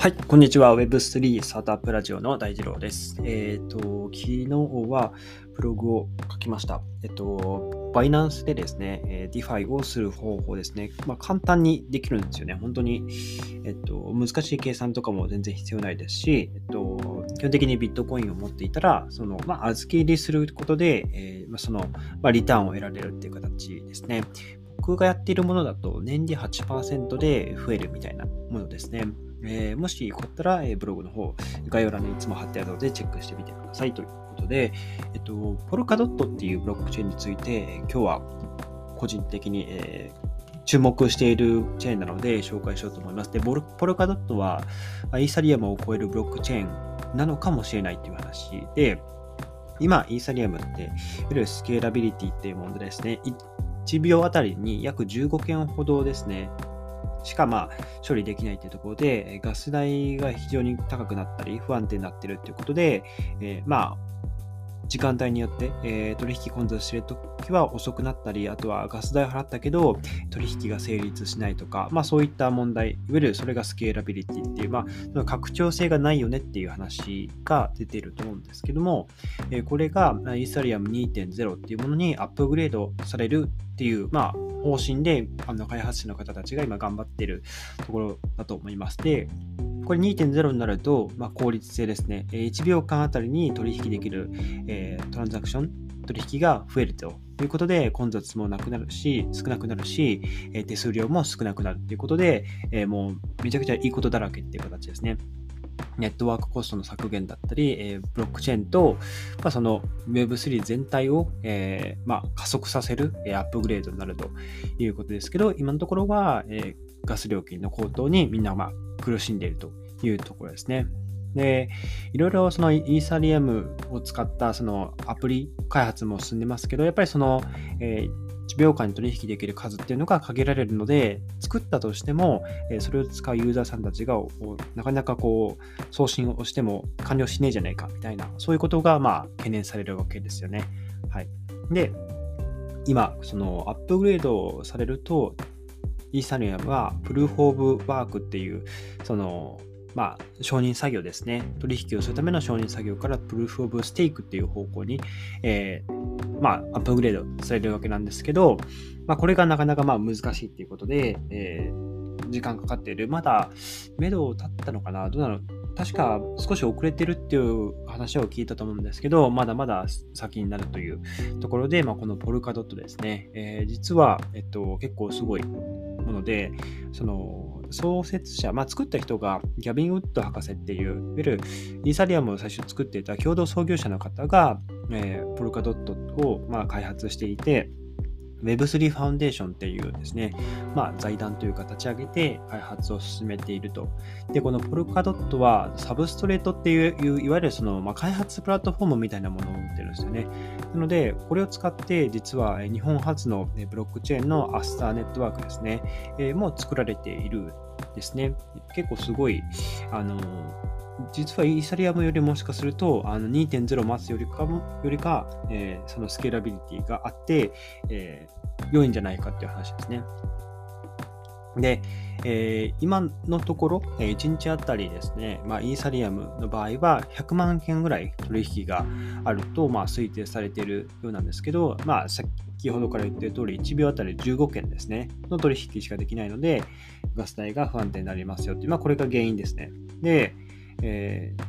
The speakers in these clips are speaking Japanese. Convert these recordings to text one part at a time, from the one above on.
はい、こんにちは。Web3 スタートアップラジオの大二郎です。えっ、ー、と、昨日はブログを書きました。えっ、と、バイナンスでですね、え DeFi をする方法ですね。まあ、簡単にできるんですよね。本当に、えっ、と、難しい計算とかも全然必要ないですし、えっ、と、基本的にビットコインを持っていたら、その、まあ、預け入れすることで、えまあ、その、まあ、リターンを得られるっていう形ですね。僕がやっているものだと年利8%で増えるみたいなものですね。えー、もしよかったら、えー、ブログの方、概要欄にいつも貼ってあるのでチェックしてみてくださいということで、えっと、ポルカドットっていうブロックチェーンについて、今日は個人的に、えー注目しているチェーンなので紹介しようと思います。で、ポルカドットはイーサリアムを超えるブロックチェーンなのかもしれないっていう話で、今、イーサリアムって、いわゆるスケーラビリティっていうものでですね、1秒あたりに約15件ほどですね、しかまあ処理できないというところで、ガス代が非常に高くなったり、不安定になっているということで、えー、まあ、時間帯によって、えー、取引混雑してるときは遅くなったり、あとはガス代払ったけど取引が成立しないとか、まあそういった問題、いわゆるそれがスケーラビリティっていう、まあ拡張性がないよねっていう話が出ていると思うんですけども、えー、これがイーサリアム2.0っていうものにアップグレードされるっていう、まあ方針であの開発者の方たちが今頑張っているところだと思います。で、これ2.0になると、まあ、効率性ですね。1秒間あたりに取引できる、えー、トランザクション、取引が増えるということで、混雑もなくなるし、少なくなるし、え、手数料も少なくなるということで、え、もうめちゃくちゃいいことだらけっていう形ですね。ネットワークコストの削減だったり、えー、ブロックチェーンと、まあ、その Web3 全体を、えー、まあ、加速させる、えー、アップグレードになるということですけど、今のところは、えガス料金の高騰にみんなまあ苦しんでいるというところですね。で、いろいろそのイーサリアムを使ったそのアプリ開発も進んでますけど、やっぱりその、えー1秒間に取引できる数っていうのが限られるので、作ったとしても、それを使うユーザーさんたちがなかなかこう送信をしても完了しねえじゃないかみたいな、そういうことがまあ懸念されるわけですよね。はい。で、今、そのアップグレードされると、イーサリアムはプルーフ・オブ・ワークっていう、その、まあ、承認作業ですね。取引をするための承認作業からプルーフ・オブ・ステークっていう方向に、えー、まあ、アップグレードされるわけなんですけど、まあ、これがなかなかまあ難しいっていうことで、えー、時間かかっている。まだ、目処を立ったのかな？どうなの確か少し遅れてるっていう話を聞いたと思うんですけど、まだまだ先になるというところで、まあ、このポルカドットですね、えー、実は、えっと、結構すごいもので、その創設者、まあ、作った人がギャビン・ウッド博士っていう、いわゆるイーサリアムを最初作っていた共同創業者の方が、えー、ポルカドットを、まあ、開発していて、Web3 ファウンデーションっていうですね、まあ、財団というか立ち上げて開発を進めていると。で、このポルカドットはサブストレートっていう、いわゆるその、まあ、開発プラットフォームみたいなものを持ってるんですよね。なので、これを使って実は日本初のブロックチェーンのアスターネットワークですね、えー、も作られているですね。結構すごい、あの実はイーサリアムよりもしかするとあの2.0を待つよりかもよりか、えー、そのスケーラビリティがあって、えー、良いんじゃないかっていう話ですね。で、えー、今のところ、えー、1日あたりですね、まあ、イーサリアムの場合は100万件ぐらい取引があると、まあ、推定されているようなんですけど、まあ、先ほどから言っている通り、1秒あたり15件ですね、の取引しかできないので、ガス代が不安定になりますよっていう、まあ、これが原因ですね。で、えー、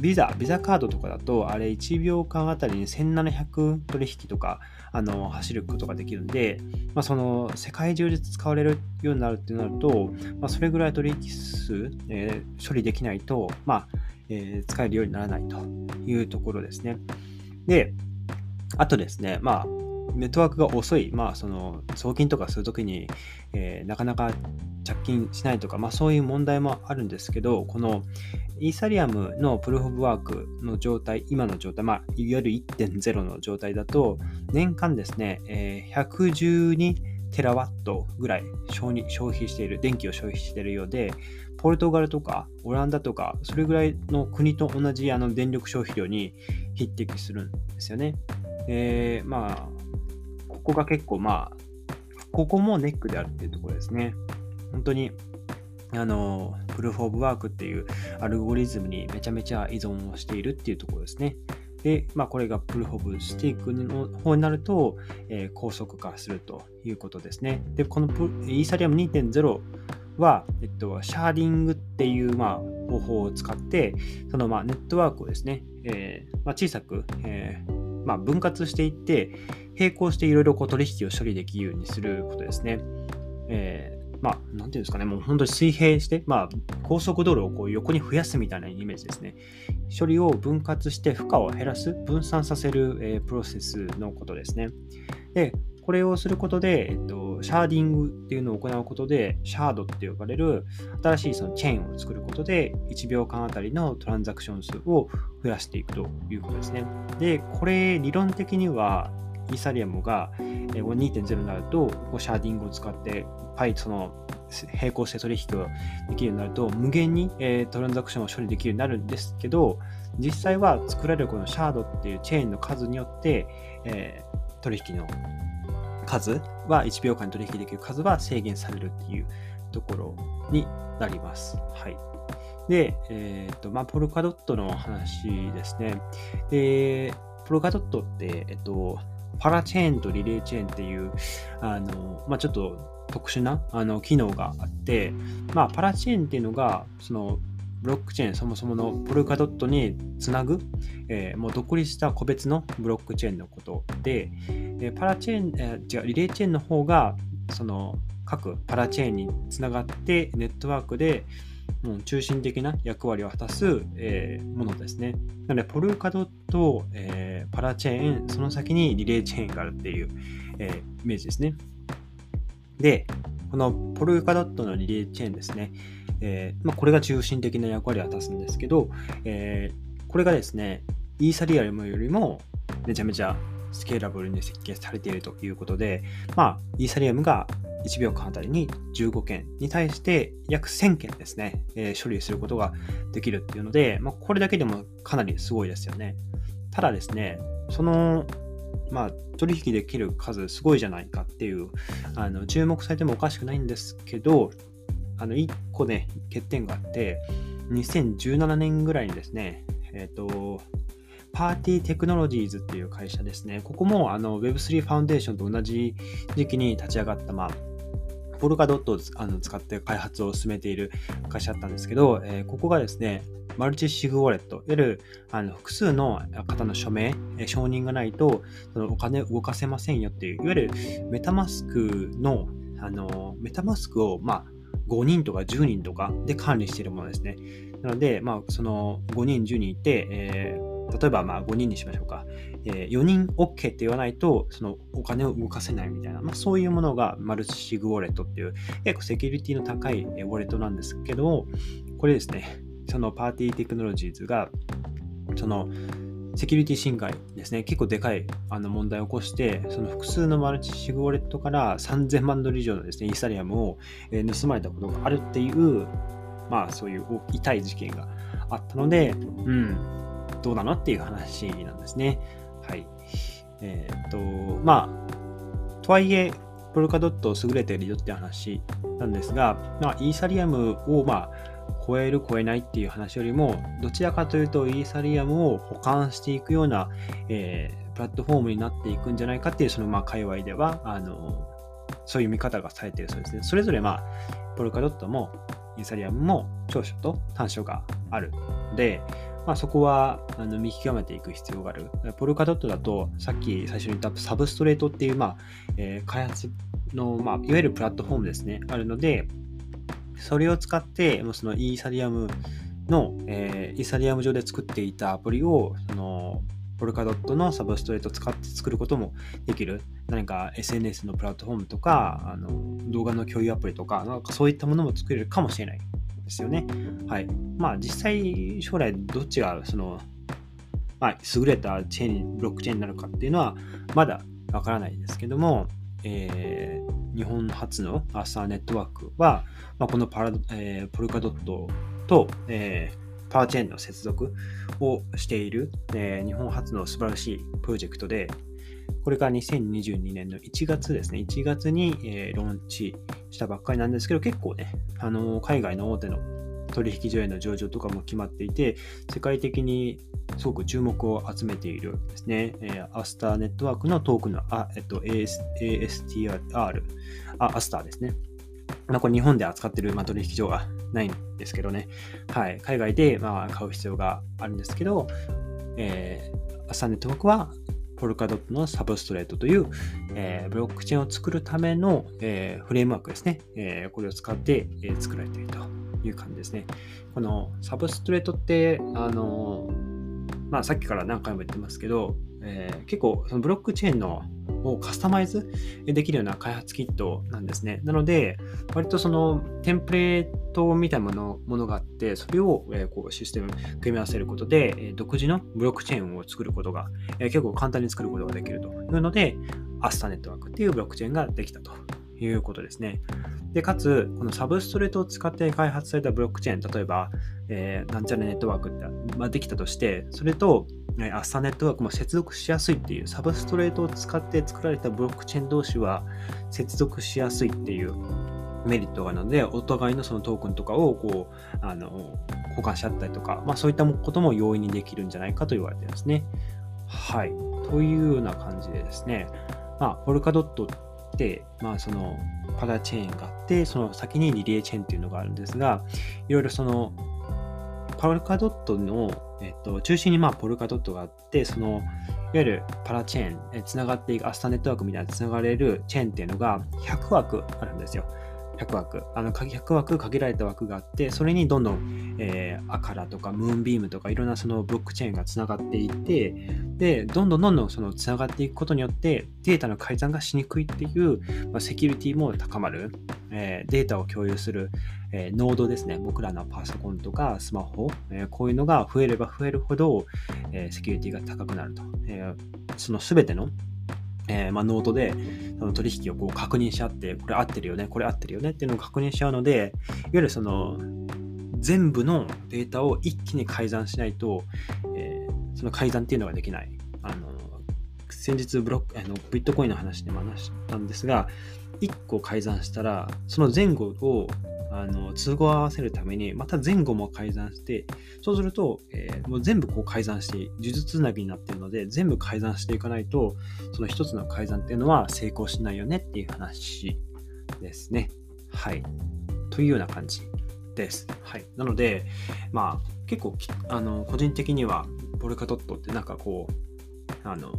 ビザ、ビザカードとかだと、あれ1秒間あたりに1700取引とか、あの、走ることができるんで、まあ、その、世界中で使われるようになるってなると、まあ、それぐらい取引数、えー、処理できないと、まあ、えー、使えるようにならないというところですね。で、あとですね、まあ、ネットワークが遅い、まあ、その送金とかするときに、えー、なかなか着金しないとか、まあ、そういう問題もあるんですけど、このイーサリアムのプルーフ・オブ・ワークの状態、今の状態、まあ、いわゆる1.0の状態だと、年間ですね、えー、112テラワットぐらい消費している、電気を消費しているようで、ポルトガルとかオランダとか、それぐらいの国と同じあの電力消費量に匹敵するんですよね。えー、まあ、ここが結構まあ、ここもネックであるっていうところですね。本当に、あの、プルーフ・オブ・ワークっていうアルゴリズムにめちゃめちゃ依存をしているっていうところですね。で、まあ、これがプルーフ・オブ・スティックの方になると、えー、高速化するということですね。で、このイーサリアム2.0は、えっと、シャーディングっていう、まあ、方法を使って、その、まあ、ネットワークをですね、えーまあ、小さく、えーまあ、分割していって、並行していろいろ取引を処理できるようにすることですね。えーまあ、なんていうんですかね、もう本当に水平して、まあ、高速道路をこう横に増やすみたいなイメージですね。処理を分割して負荷を減らす、分散させる、えー、プロセスのことですね。で、これをすることで、えっと、シャーディングっていうのを行うことで、シャードって呼ばれる新しいそのチェーンを作ることで、1秒間あたりのトランザクション数を増やしていくということですね。で、これ理論的には、イーサリアムが2.0になると、シャーディングを使って、パイその並行して取引ができるようになると、無限に、えトランザクションを処理できるようになるんですけど、実際は作られるこのシャードっていうチェーンの数によって、え、取引の数は、1秒間に取引できる数は制限されるっていうところになります。はい。で、えっ、ー、と、まあ、ポルカドットの話ですね。で、ポルカドットって、えっと、パラチェーンとリレーチェーンっていう、あの、まあ、ちょっと特殊なあの機能があって、まあ、パラチェーンっていうのが、その、ブロックチェーン、そもそものポルカドットにつなぐ、えー、もう独立した個別のブロックチェーンのことで、えー、パラチェーン、えー、違う、リレーチェーンの方が、その各パラチェーンにつながってネットワークでもう中心的な役割を果たす、えー、ものですね。なので、ポルカドット、えー、パラチェーン、その先にリレーチェーンがあるっていう、えー、イメージですね。で、このポルカドットのリレーチェーンですね。えーまあ、これが中心的な役割を果たすんですけど、えー、これがですね、イーサリアムよりもめちゃめちゃスケーラブルに設計されているということで、まあ、イーサリアムが1秒間あたりに15件に対して約1000件ですね、えー、処理することができるっていうので、まあ、これだけでもかなりすごいですよね。ただですね、その、まあ、取引できる数すごいじゃないかっていう、あの注目されてもおかしくないんですけど、あの1個ね、欠点があって、2017年ぐらいにですね、えっ、ー、と、パーティーテクノロジーズっていう会社ですね。ここもあの Web3 ファウンデーションと同じ時期に立ち上がった、まあ、ポルカドットをあの使って開発を進めている会社だったんですけど、えー、ここがですね、マルチシグウォレット、いわゆるあの複数の方の署名、承認がないとそのお金動かせませんよっていう、いわゆるメタマスクの、あのメタマスクを、まあ、5人とか10人とかで管理しているものですね。なので、まあ、その5人、10人いて、えー例えばまあ5人にしましょうか。えー、4人 OK って言わないと、そのお金を動かせないみたいな、まあ、そういうものがマルチシグウォレットっていう結構セキュリティの高いウォレットなんですけど、これですね、そのパーティーテクノロジーズが、そのセキュリティ侵害ですね、結構でかいあの問題を起こして、その複数のマルチシグウォレットから3000万ドル以上のですね、イーサリアムを盗まれたことがあるっていう、まあそういう痛い事件があったので、うん、どうなのっていう話なんですね。はい。えー、っと、まあ、とはいえ、ポルカドット優れているよって話なんですが、まあ、イーサリアムを、まあ、超える超えないっていう話よりも、どちらかというと、イーサリアムを保管していくような、えー、プラットフォームになっていくんじゃないかっていう、その、まあ、界隈では、あの、そういう見方がされているそうですね。それぞれ、まあ、ポルカドットも、イーサリアムも長所と短所があるので、まあ、そこはあの見極めていく必要がある。ポルカドットだと、さっき最初に言ったサブストレートっていう、まあえー、開発の、まあ、いわゆるプラットフォームですね、あるので、それを使って、そのイーサリアムの、えー、イーサリアム上で作っていたアプリを、そのポルカドットのサブストレートを使って作ることもできる。何か SNS のプラットフォームとか、あの動画の共有アプリとか、なんかそういったものも作れるかもしれないですよね。はい。まあ実際将来どっちがその、まあ、優れたチェーン、ブロックチェーンになるかっていうのはまだわからないですけども、えー、日本初のアーサーネットワークは、まあ、このパラ、えー、ポルカドットと、えー、パワーチェーンの接続をしている、えー、日本初の素晴らしいプロジェクトで、これが2022年の1月ですね。1月に、えー、ローンチしたばっかりなんですけど、結構ね、あのー、海外の大手の取引所への上場とかも決まっていて、世界的にすごく注目を集めているですね。えー、アスターネットワークのトークの、あえっと、AS ASTR、あ、アスターですね。まあ、これ日本で扱ってる、まあ、取引所がないんですけどね。はい。海外で、まあ、買う必要があるんですけど、えー、アスターネットワークはポルカドットのサブストレートという、えー、ブロックチェーンを作るための、えー、フレームワークですね。えー、これを使って、え、作られているという感じですね。このサブストレートって、あのまあ、さっきから何回も言ってますけど、え、結構そのブロックチェーンのをカスタマイズできるような開発キットなんですね。なので、割とそのテンプレートみたいなものがあって、それを、こうシステム組み合わせることで、独自のブロックチェーンを作ることが、結構簡単に作ることができるというので、アスタネットワークっていうブロックチェーンができたということですね。で、かつ、このサブストレートを使って開発されたブロックチェーン、例えば、えー、なんちゃらネットワークって、まあ、できたとして、それと、アスタネットワークも接続しやすいっていう、サブストレートを使って作られたブロックチェーン同士は接続しやすいっていうメリットがあるので、お互いのそのトークンとかをこう、あの、交換し合ったりとか、まあそういったことも容易にできるんじゃないかと言われてますね。はい。というような感じでですね、まあ、ポルカドットって、まあその、パラチェーンがあって、その先にリレーチェーンっていうのがあるんですが、いろいろその、パルカドットの、えっと、中心にまあポルカドットがあって、その、いわゆるパラチェーン、えつながっていくアスタネットワークみたいなつながれるチェーンっていうのが100枠あるんですよ。100枠。あの、100枠限られた枠があって、それにどんどん、えー、アカラとかムーンビームとかいろんなそのブロックチェーンがつながっていて、で、どんどんどんどんそのつながっていくことによってデータの改ざんがしにくいっていう、まあ、セキュリティも高まる、え、データを共有する、え、ノードですね。僕らのパソコンとかスマホ、え、こういうのが増えれば増えるほど、え、セキュリティが高くなると。えその全てのえー、まあ、ノードでその取引をこう確認し合って、これ合ってるよね、これ合ってるよねっていうのを確認し合うので、いわゆるその全部のデータを一気に改ざんしないと、えー、その改ざんっていうのができない。先日ブロックあのビットコインの話でも話したんですが、1個改ざんしたら、その前後をあの都合合わせるために、また前後も改ざんして、そうすると、えー、もう全部こう改ざんして、呪術つなぎになっているので、全部改ざんしていかないと、その一つの改ざんっていうのは成功しないよねっていう話ですね。はい。というような感じです。はい。なので、まあ、結構、あの、個人的には、ボルカトットってなんかこう、あの、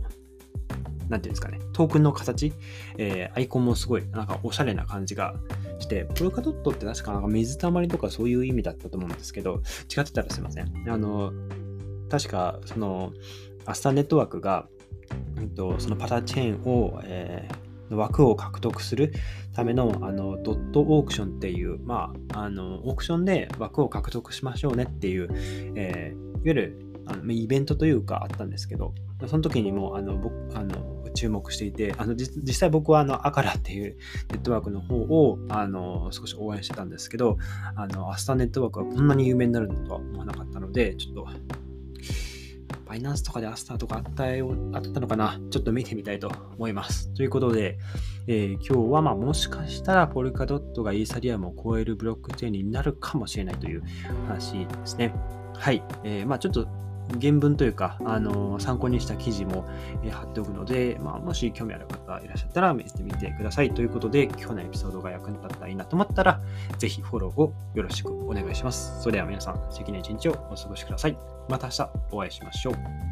なんていうんですかね、トークンの形、えー、アイコンもすごい、なんかおしゃれな感じがして、ポルカドットって確かなんか水たまりとかそういう意味だったと思うんですけど、違ってたらすいません。あの、確か、その、アスターネットワークが、えっと、そのパターチェーンを、えー、枠を獲得するためのあのドットオークションっていう、まあ、あのオークションで枠を獲得しましょうねっていう、えー、いわゆるあのイベントというかあったんですけど、その時にもあの僕あの注目していて、あの実際僕はあのアカラっていうネットワークの方をあの少し応援してたんですけど、あのアスターネットワークはこんなに有名になるとは思わなかったので、ちょっとバイナンスとかでアスターとかあったよあったのかな？ちょっと見てみたいと思います。ということで、えー、今日はまあもしかしたらポルカドットがイーサリアムを超えるブロックチェーンになるかもしれないという話ですね。はい。えー、まあちょっと原文というか、あの参考にした記事も、え貼っておくので、まあ、もし興味ある方いらっしゃったら見てみてください。ということで、今日のエピソードが役に立ったらいいなと思ったら、ぜひフォローをよろしくお願いします。それでは皆さん、素敵な一日をお過ごしください。また明日お会いしましょう。